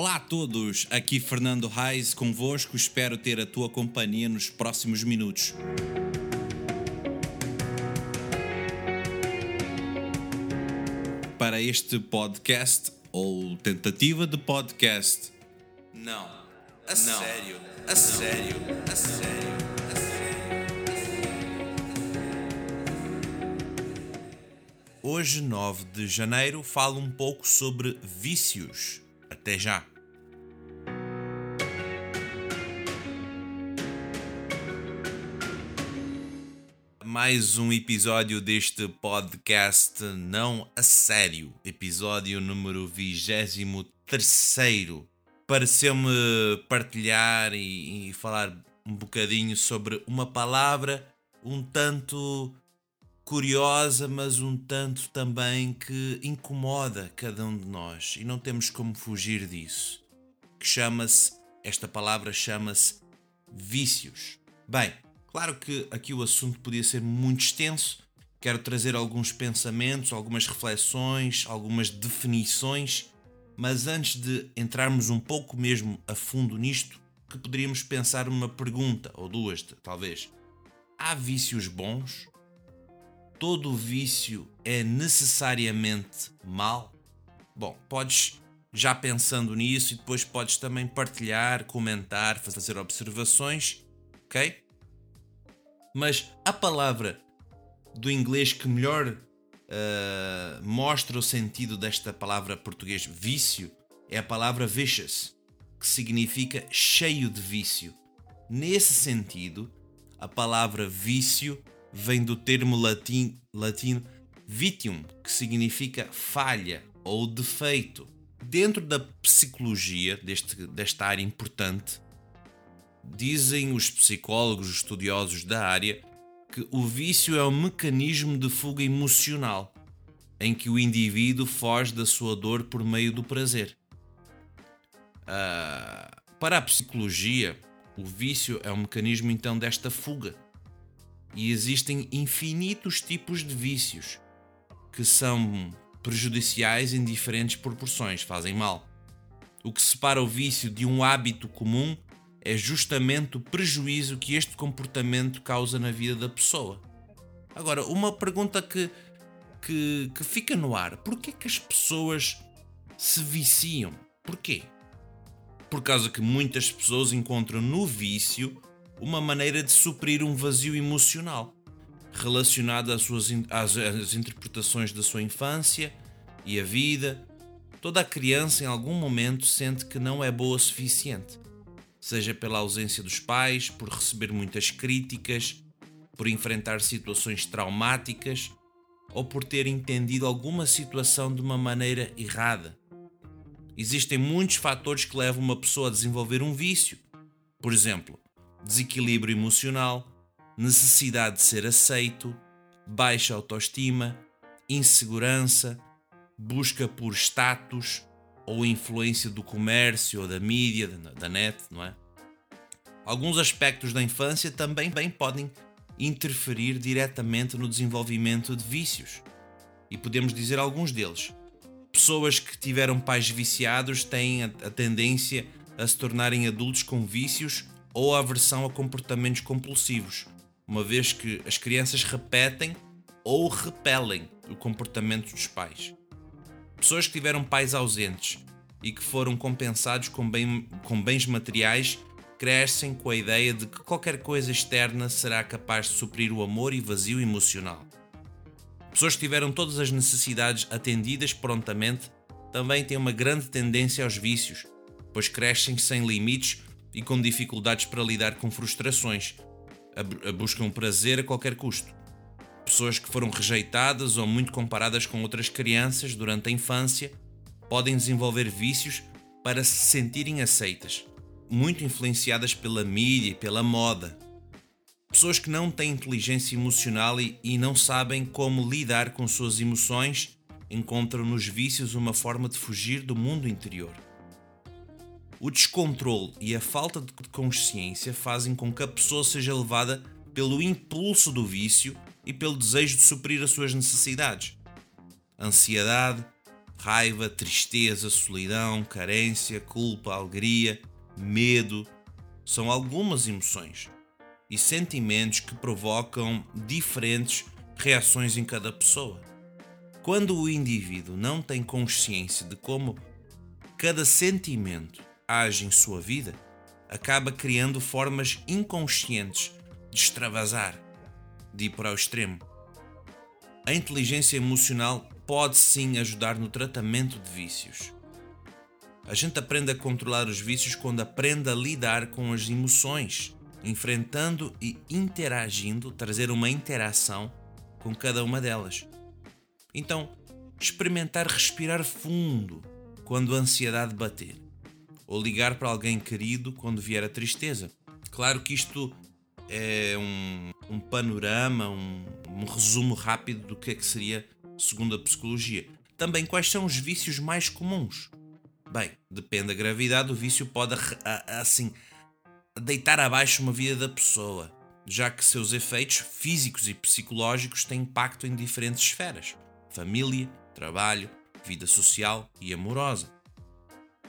Olá a todos, aqui Fernando Reis convosco, espero ter a tua companhia nos próximos minutos. Para este podcast, ou tentativa de podcast. Não, a sério, a sério, a sério, a sério. Hoje, 9 de janeiro, falo um pouco sobre vícios. Até já! Mais um episódio deste podcast não a sério, episódio número 23. Pareceu-me partilhar e, e, falar um bocadinho sobre uma palavra um tanto curiosa, mas um tanto também que incomoda cada um de nós e não temos como fugir disso. Que chama-se, esta palavra chama-se vícios. Bem, Claro que aqui o assunto podia ser muito extenso. Quero trazer alguns pensamentos, algumas reflexões, algumas definições, mas antes de entrarmos um pouco mesmo a fundo nisto, que poderíamos pensar uma pergunta ou duas, talvez. Há vícios bons? Todo vício é necessariamente mal? Bom, podes já pensando nisso e depois podes também partilhar, comentar, fazer observações, ok? Mas a palavra do inglês que melhor uh, mostra o sentido desta palavra português vício é a palavra vicious, que significa cheio de vício. Nesse sentido, a palavra vício vem do termo latim, latino vitium, que significa falha ou defeito. Dentro da psicologia deste, desta área importante, Dizem os psicólogos os estudiosos da área que o vício é um mecanismo de fuga emocional em que o indivíduo foge da sua dor por meio do prazer. Uh, para a psicologia, o vício é um mecanismo então desta fuga. E existem infinitos tipos de vícios que são prejudiciais em diferentes proporções, fazem mal. O que separa o vício de um hábito comum é justamente o prejuízo que este comportamento causa na vida da pessoa. Agora, uma pergunta que, que, que fica no ar: porquê que as pessoas se viciam? Porquê? Por causa que muitas pessoas encontram no vício uma maneira de suprir um vazio emocional relacionado às suas às, às interpretações da sua infância e a vida. Toda a criança em algum momento sente que não é boa o suficiente seja pela ausência dos pais, por receber muitas críticas, por enfrentar situações traumáticas ou por ter entendido alguma situação de uma maneira errada. Existem muitos fatores que levam uma pessoa a desenvolver um vício. Por exemplo, desequilíbrio emocional, necessidade de ser aceito, baixa autoestima, insegurança, busca por status, ou influência do comércio ou da mídia, da net, não é? Alguns aspectos da infância também bem podem interferir diretamente no desenvolvimento de vícios. E podemos dizer alguns deles. Pessoas que tiveram pais viciados têm a, tendência a se tornarem adultos com vícios ou aversão a comportamentos compulsivos, uma vez que as crianças repetem ou repelem o comportamento dos pais. Pessoas que tiveram pais ausentes e que foram compensados com, bem, com bens materiais crescem com a ideia de que qualquer coisa externa será capaz de suprir o amor e vazio emocional. Pessoas que tiveram todas as necessidades atendidas prontamente também têm uma grande tendência aos vícios, pois crescem sem limites e com dificuldades para lidar com frustrações, buscam prazer a qualquer custo pessoas que foram rejeitadas ou muito comparadas com outras crianças durante a infância podem desenvolver vícios para se sentirem aceitas, muito influenciadas pela mídia e pela moda. Pessoas que não têm inteligência emocional e, e não sabem como lidar com suas emoções encontram nos vícios uma forma de fugir do mundo interior. O descontrole e a falta de consciência fazem com que a pessoa seja levada pelo impulso do vício e pelo desejo de suprir as suas necessidades. Ansiedade, Raiva, tristeza, solidão, carência, culpa, alegria, medo são algumas emoções e sentimentos que provocam diferentes reações em cada pessoa. Quando o indivíduo não tem consciência de como cada sentimento age em sua vida, acaba criando formas inconscientes de extravasar, de ir para o extremo. A inteligência emocional pode sim ajudar no tratamento de vícios. A gente aprende a controlar os vícios quando aprende a lidar com as emoções, enfrentando e interagindo, trazer uma interação com cada uma delas. Então, experimentar respirar fundo quando a ansiedade bater, ou ligar para alguém querido quando vier a tristeza. Claro que isto é um, um panorama, um, um resumo rápido do que é que seria segundo a psicologia. Também quais são os vícios mais comuns? Bem, depende da gravidade, o vício pode assim deitar abaixo uma vida da pessoa, já que seus efeitos físicos e psicológicos têm impacto em diferentes esferas: família, trabalho, vida social e amorosa.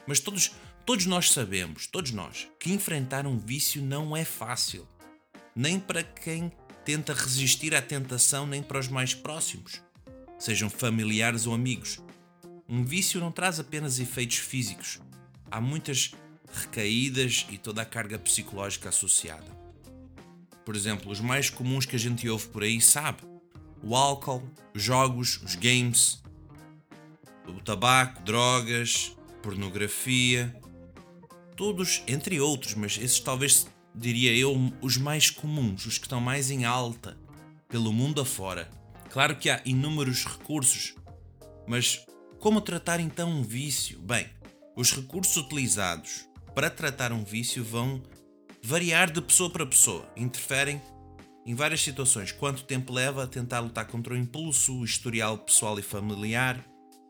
Mas todos, todos nós sabemos, todos nós, que enfrentar um vício não é fácil, nem para quem tenta resistir à tentação, nem para os mais próximos, sejam familiares ou amigos. Um vício não traz apenas efeitos físicos, há muitas recaídas e toda a carga psicológica associada. Por exemplo, os mais comuns que a gente ouve por aí sabe: o álcool, os jogos, os games, o tabaco, drogas, pornografia, todos entre outros, mas esses talvez diria eu os mais comuns, os que estão mais em alta pelo mundo afora. Claro que há inúmeros recursos, mas como tratar então um vício? Bem, os recursos utilizados para tratar um vício vão variar de pessoa para pessoa, interferem em várias situações. Quanto tempo leva a tentar lutar contra o impulso, o historial pessoal e familiar.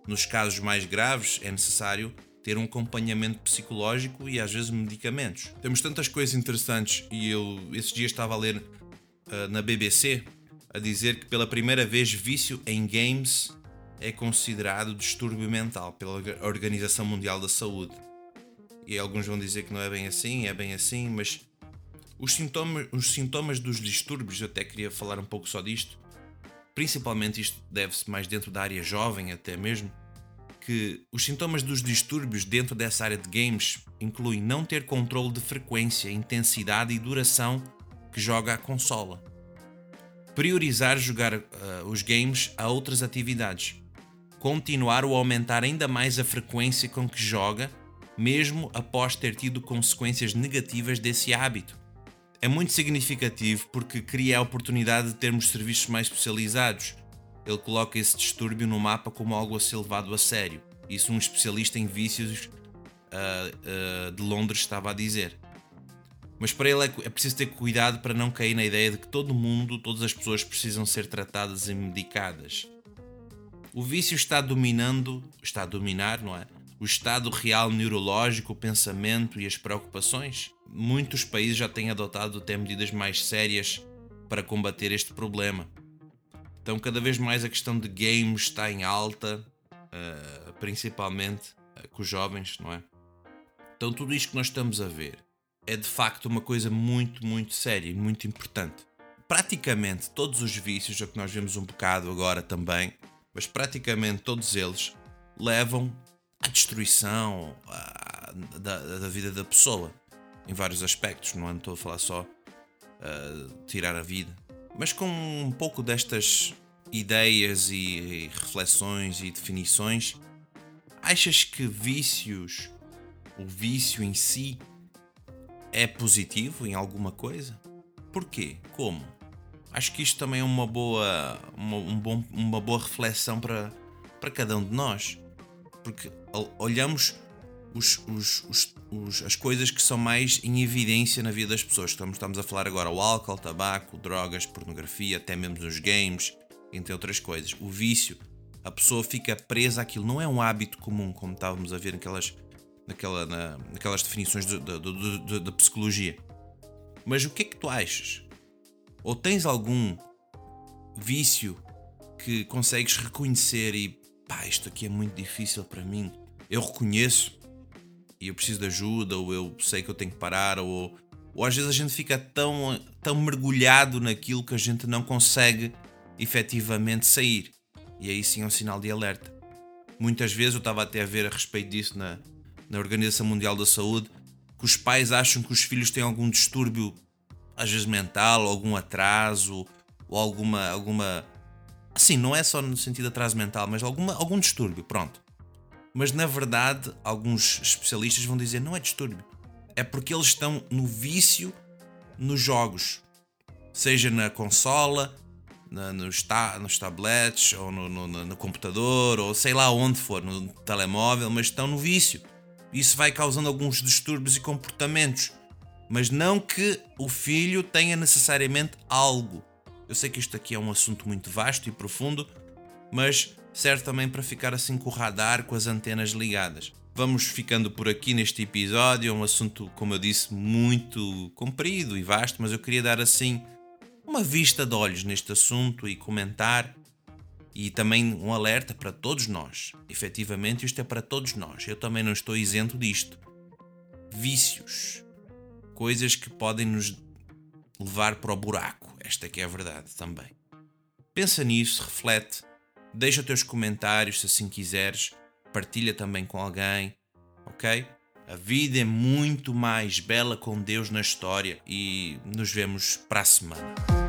Nos casos mais graves, é necessário ter um acompanhamento psicológico e às vezes medicamentos. Temos tantas coisas interessantes e eu esses dias estava a ler uh, na BBC a dizer que pela primeira vez vício em games é considerado distúrbio mental pela Organização Mundial da Saúde. E alguns vão dizer que não é bem assim, é bem assim, mas os sintomas, os sintomas dos distúrbios, eu até queria falar um pouco só disto, principalmente isto deve-se mais dentro da área jovem até mesmo, que os sintomas dos distúrbios dentro dessa área de games incluem não ter controle de frequência, intensidade e duração que joga a consola. Priorizar jogar uh, os games a outras atividades continuar ou aumentar ainda mais a frequência com que joga, mesmo após ter tido consequências negativas desse hábito. É muito significativo porque cria a oportunidade de termos serviços mais especializados. Ele coloca esse distúrbio no mapa como algo a ser levado a sério. Isso um especialista em vícios uh, uh, de Londres estava a dizer. Mas para ele é, é preciso ter cuidado para não cair na ideia de que todo mundo, todas as pessoas precisam ser tratadas e medicadas. O vício está dominando, está a dominar, não é? O estado real neurológico, o pensamento e as preocupações. Muitos países já têm adotado até medidas mais sérias para combater este problema. Então, cada vez mais a questão de games está em alta, uh, principalmente uh, com os jovens, não é? Então, tudo isto que nós estamos a ver é de facto uma coisa muito, muito séria e muito importante. Praticamente todos os vícios, o que nós vemos um bocado agora também, mas praticamente todos eles levam à destruição à, da, da, vida da pessoa em vários aspectos. Não estou a falar só uh, tirar a vida, mas com um pouco destas ideias e, reflexões e definições, achas que vícios, o vício em si, é positivo em alguma coisa? Porquê? Como? acho que isto também é uma boa, uma, um bom, uma boa reflexão para, para cada um de nós. Porque olhamos os, os, os, os, as coisas que são mais em evidência na vida das pessoas. Estamos, estamos a falar agora o álcool, tabaco, drogas, pornografia, até mesmo os games, entre outras coisas. O vício, a pessoa fica presa àquilo. Não é um hábito comum, como estávamos a ver naquelas, naquela, na, naquelas definições da psicologia. Mas o que é que tu achas? Ou tens algum vício que consegues reconhecer e pá, isto aqui é muito difícil para mim. Eu reconheço e eu preciso de ajuda, ou eu sei que eu tenho que parar, ou, ou às vezes a gente fica tão, tão mergulhado naquilo que a gente não consegue efetivamente sair. E aí sim é um sinal de alerta. Muitas vezes eu estava até a ver a respeito disso na, na Organização Mundial da Saúde, que os pais acham que os filhos têm algum distúrbio, às vezes mental, algum atraso, ou alguma. alguma assim, não é só no sentido de atraso mental, mas alguma, algum distúrbio, pronto. Mas na verdade, alguns especialistas vão dizer não é distúrbio, é porque eles estão no vício nos jogos, seja na consola, na, nos, ta, nos tablets, ou no, no, no, computador, ou sei lá onde for, no telemóvel, mas estão no vício. Isso vai causando alguns distúrbios e comportamentos. Mas não que o filho tenha necessariamente algo. Eu sei que isto aqui é um assunto muito vasto e profundo, mas serve também para ficar assim com o radar, com as antenas ligadas. Vamos ficando por aqui neste episódio, é um assunto, como eu disse, muito comprido e vasto, mas eu queria dar assim uma vista de olhos neste assunto e comentar e também um alerta para todos nós. Efetivamente, isto é para todos nós. Eu também não estou isento disto. Vícios. Coisas que podem nos levar para o buraco. Esta que é a verdade também. Pensa nisso, reflete, deixa teus comentários se assim quiseres, partilha também com alguém, ok? A vida é muito mais bela com Deus na história e nos vemos para a semana.